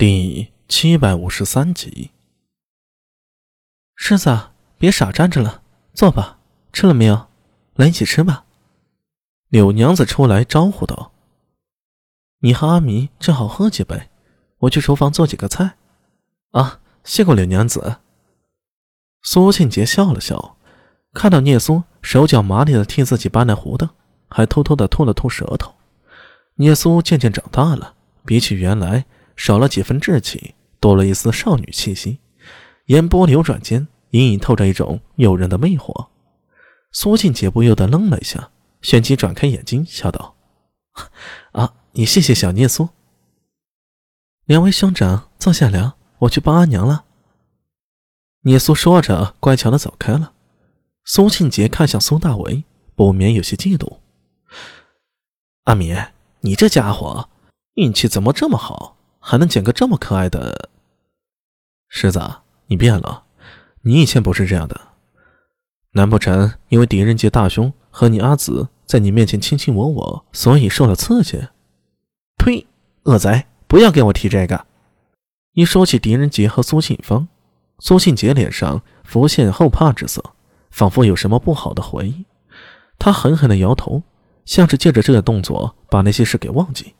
第七百五十三集，狮子，别傻站着了，坐吧。吃了没有？来一起吃吧。柳娘子出来招呼道：“你和阿弥正好喝几杯，我去厨房做几个菜。”啊，谢过柳娘子。苏庆杰笑了笑，看到聂苏手脚麻利的替自己搬来壶的，还偷偷的吐了吐舌头。聂苏渐渐长大了，比起原来。少了几分稚气，多了一丝少女气息，眼波流转间隐隐透着一种诱人的魅惑。苏庆杰不由得愣了一下，旋即转开眼睛，笑道：“啊，你谢谢小聂苏。两位兄长坐下聊，我去帮阿娘了。”聂苏说着，乖巧的走开了。苏庆杰看向苏大为，不免有些嫉妒：“阿米，你这家伙运气怎么这么好？”还能捡个这么可爱的狮子？你变了，你以前不是这样的。难不成因为狄仁杰大兄和你阿紫在你面前卿卿我我，所以受了刺激？呸！恶贼，不要给我提这个！一说起狄仁杰和苏庆芳，苏庆杰脸上浮现后怕之色，仿佛有什么不好的回忆。他狠狠地摇头，像是借着这个动作把那些事给忘记，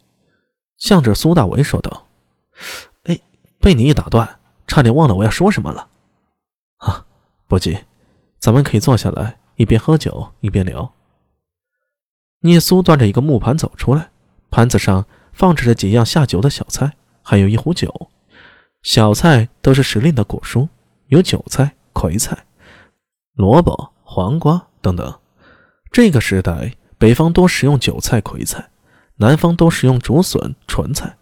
向着苏大为说道。哎，被你一打断，差点忘了我要说什么了。啊，不急，咱们可以坐下来，一边喝酒一边聊。聂苏端着一个木盘走出来，盘子上放置着几样下酒的小菜，还有一壶酒。小菜都是时令的果蔬，有韭菜、葵菜、萝卜、黄瓜等等。这个时代，北方多食用韭菜、葵菜，南方多食用竹笋、莼菜。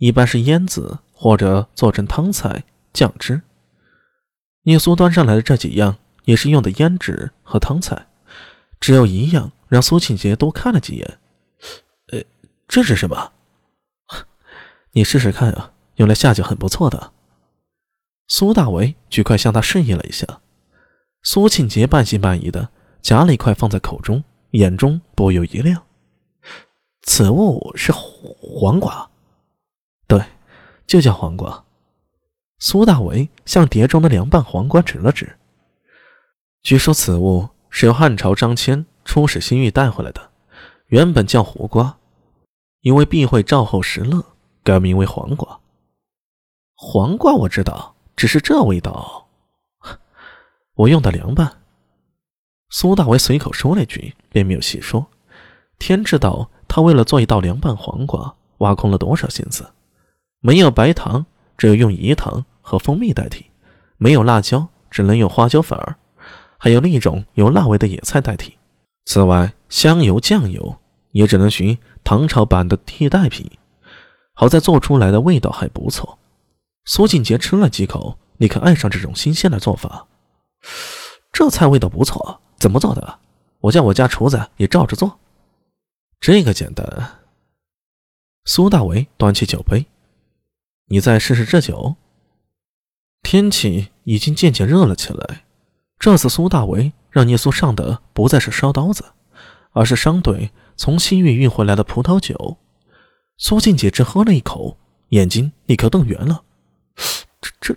一般是腌制或者做成汤菜酱汁。聂苏端上来的这几样也是用的腌制和汤菜，只有一样让苏庆杰多看了几眼。呃，这是什么？你试试看啊，用来下酒很不错的。苏大为举筷向他示意了一下，苏庆杰半信半疑的夹了一块放在口中，眼中不由一亮。此物是黄瓜。就叫黄瓜。苏大为向碟中的凉拌黄瓜指了指。据说此物是由汉朝张骞出使西域带回来的，原本叫胡瓜，因为避讳赵后石勒，改名为黄瓜。黄瓜我知道，只是这味道，我用的凉拌。苏大为随口说了一句，便没有细说。天知道他为了做一道凉拌黄瓜，挖空了多少心思。没有白糖，只有用饴糖和蜂蜜代替；没有辣椒，只能用花椒粉儿；还有另一种有辣味的野菜代替。此外，香油、酱油也只能寻唐朝版的替代品。好在做出来的味道还不错。苏静杰吃了几口，立刻爱上这种新鲜的做法。这菜味道不错，怎么做的？我叫我家厨子也照着做。这个简单。苏大为端起酒杯。你再试试这酒。天气已经渐渐热了起来，这次苏大为让聂苏上的不再是烧刀子，而是商队从西域运回来的葡萄酒。苏静姐只喝了一口，眼睛立刻瞪圆了。这这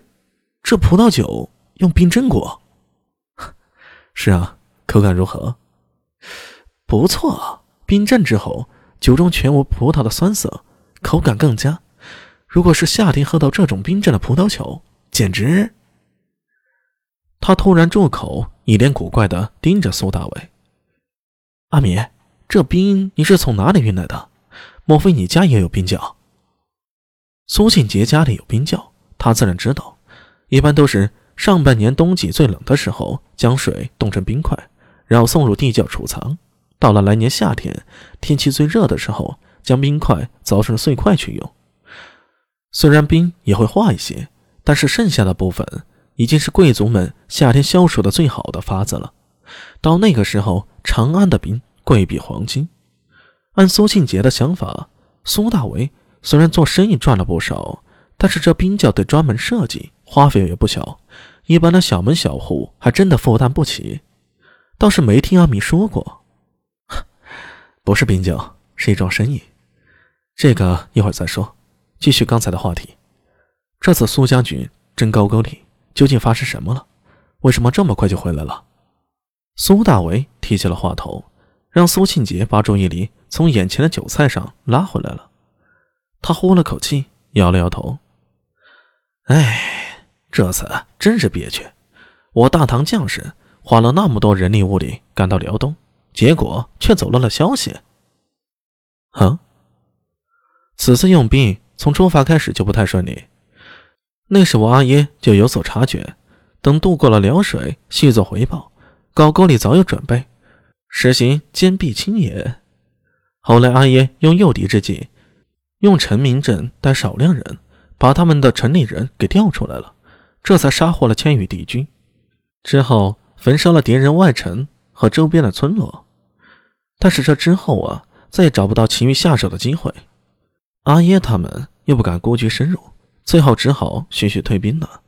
这葡萄酒用冰镇过？是啊，口感如何？不错，冰镇之后，酒中全无葡萄的酸涩，口感更佳。如果是夏天喝到这种冰镇的葡萄酒，简直……他突然住口，一脸古怪的盯着苏大伟。阿米，这冰你是从哪里运来的？莫非你家也有冰窖？苏庆杰家里有冰窖，他自然知道。一般都是上半年冬季最冷的时候，将水冻成冰块，然后送入地窖储藏。到了来年夏天，天气最热的时候，将冰块凿成碎块去用。虽然冰也会化一些，但是剩下的部分已经是贵族们夏天消暑的最好的法子了。到那个时候，长安的冰贵比黄金。按苏庆杰的想法，苏大为虽然做生意赚了不少，但是这冰窖得专门设计，花费也不小，一般的小门小户还真的负担不起。倒是没听阿米说过，不是冰窖，是一桩生意。这个一会儿再说。继续刚才的话题，这次苏将军征高句丽，究竟发生什么了？为什么这么快就回来了？苏大为提起了话头，让苏庆杰把注意力从眼前的酒菜上拉回来了。他呼了口气，摇了摇头：“哎，这次真是憋屈。我大唐将士花了那么多人力物力赶到辽东，结果却走漏了消息。啊，此次用兵从出发开始就不太顺利。那时我阿耶就有所察觉，等渡过了辽水，细作回报。”高沟里早有准备，实行坚壁清野。后来阿耶用诱敌之计，用陈明镇带少量人，把他们的城里人给调出来了，这才杀获了千余敌军。之后焚烧了敌人外城和周边的村落。但是这之后啊，再也找不到其余下手的机会。阿耶他们又不敢孤军深入，最后只好徐徐退兵了。